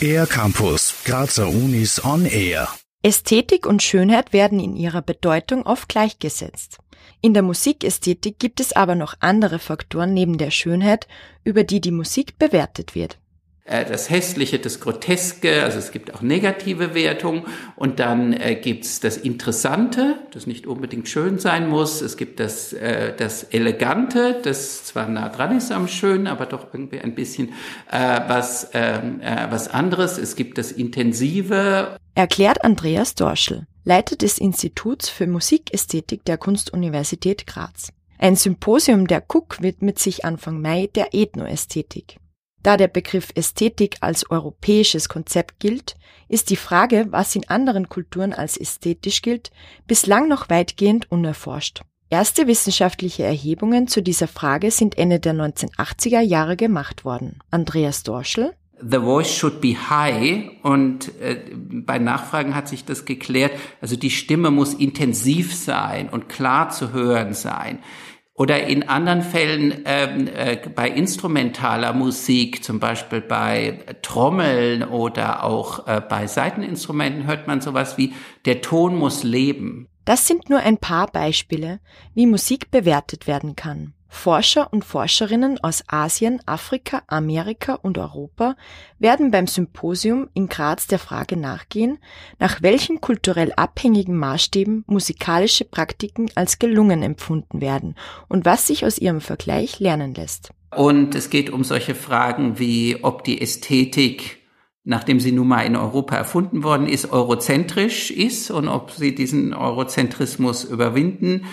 Air Campus, Grazer Unis on Air. Ästhetik und Schönheit werden in ihrer Bedeutung oft gleichgesetzt. In der Musikästhetik gibt es aber noch andere Faktoren neben der Schönheit, über die die Musik bewertet wird. Äh, das Hässliche, das Groteske, also es gibt auch negative Wertungen und dann äh, gibt's das Interessante, das nicht unbedingt schön sein muss. Es gibt das, äh, das Elegante, das zwar nah dran ist am Schönen, aber doch irgendwie ein bisschen äh, was, ähm, äh, was anderes. Es gibt das Intensive. Erklärt Andreas Dorschel, Leiter des Instituts für Musikästhetik der Kunstuniversität Graz. Ein Symposium der KUK widmet sich Anfang Mai der Ethnoästhetik. Da der Begriff Ästhetik als europäisches Konzept gilt, ist die Frage, was in anderen Kulturen als ästhetisch gilt, bislang noch weitgehend unerforscht. Erste wissenschaftliche Erhebungen zu dieser Frage sind Ende der 1980er Jahre gemacht worden. Andreas Dorschel The voice should be high und äh, bei Nachfragen hat sich das geklärt. Also die Stimme muss intensiv sein und klar zu hören sein. Oder in anderen Fällen ähm, äh, bei instrumentaler Musik, zum Beispiel bei Trommeln oder auch äh, bei Saiteninstrumenten hört man sowas wie, der Ton muss leben. Das sind nur ein paar Beispiele, wie Musik bewertet werden kann. Forscher und Forscherinnen aus Asien, Afrika, Amerika und Europa werden beim Symposium in Graz der Frage nachgehen, nach welchen kulturell abhängigen Maßstäben musikalische Praktiken als gelungen empfunden werden und was sich aus ihrem Vergleich lernen lässt. Und es geht um solche Fragen wie, ob die Ästhetik nachdem sie nun mal in Europa erfunden worden ist, eurozentrisch ist und ob sie diesen Eurozentrismus überwinden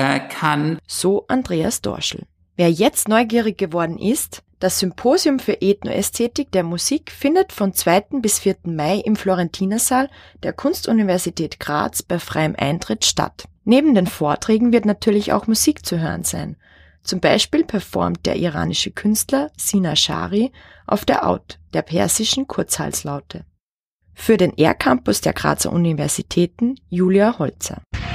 äh, kann. So Andreas Dorschel. Wer jetzt neugierig geworden ist, das Symposium für Ethnoästhetik der Musik findet von 2. bis 4. Mai im Florentinersaal der Kunstuniversität Graz bei freiem Eintritt statt. Neben den Vorträgen wird natürlich auch Musik zu hören sein. Zum Beispiel performt der iranische Künstler Sina Shari auf der Out, der persischen Kurzhalslaute. Für den R-Campus der Grazer Universitäten Julia Holzer.